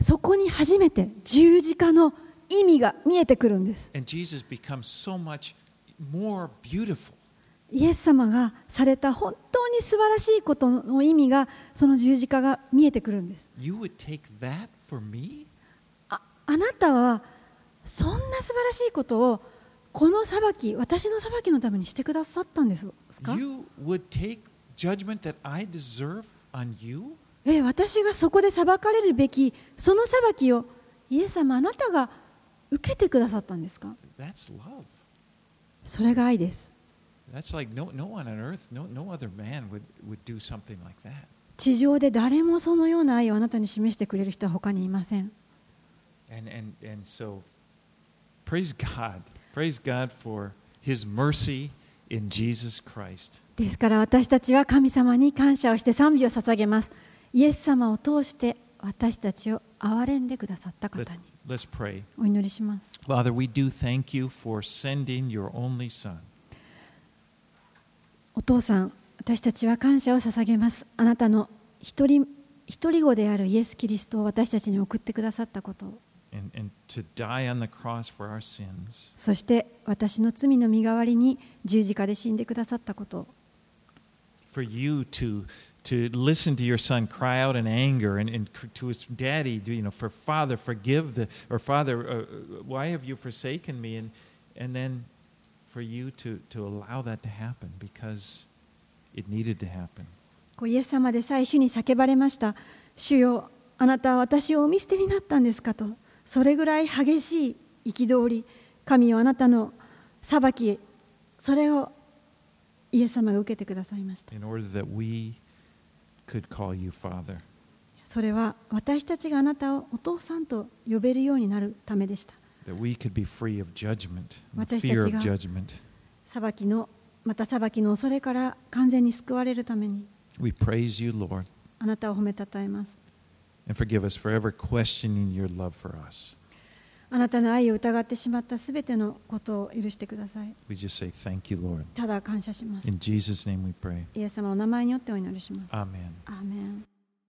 B: そこに初めて十字架の意味が見えてくるんです.イエス様がされた本当に素晴らしいことの意味がその十字架が見えてくるんです?ああなたはそんな素晴らしいことをこの裁き、私の裁きのためにしてくださったんですか？私がそこで裁かれるべき、その裁きを、イエス様あなたが受けてくださったんですか？それが愛です。地上で誰もそのような愛をあなたに示してくれる人は他にいません。
A: Praise God for His mercy in Jesus Christ.
B: ですから私たちは神様に感謝をして賛美を捧げますイエス様を通して私たちを憐れんでくださった方
A: Let's,
B: に
A: let's pray.
B: お祈りします
A: Father, we do thank you for sending your only Son.
B: お父さん私たちは感謝を捧げますあなたの一人一人子であるイエス・キリストを私たちに送ってくださったことをそして私の罪の身代わりに十字架で死んでくださったことを
A: For you to, to listen to your son cry out in anger and, and to his daddy, you know, for Father, forgive the, or Father, uh, why have you forsaken me? And, and then for you to, to allow that to happen because it needed to happen.
B: こうイエス様でさえ主に叫ばれました主よあなたは私をお見捨てになったんですかとそれぐらい激しい憤り神よあなたの裁きそれをイエス様が受けてくださいました.それは私たちがあなたをお父さんと呼べるようになるためでした。私たちが.裁きのまた裁きの恐れから完全に救われるために。あなたを褒めたたえますあなたの愛を疑ってしまったすべてのことを許してください。イエス様の名前によってお祈りします。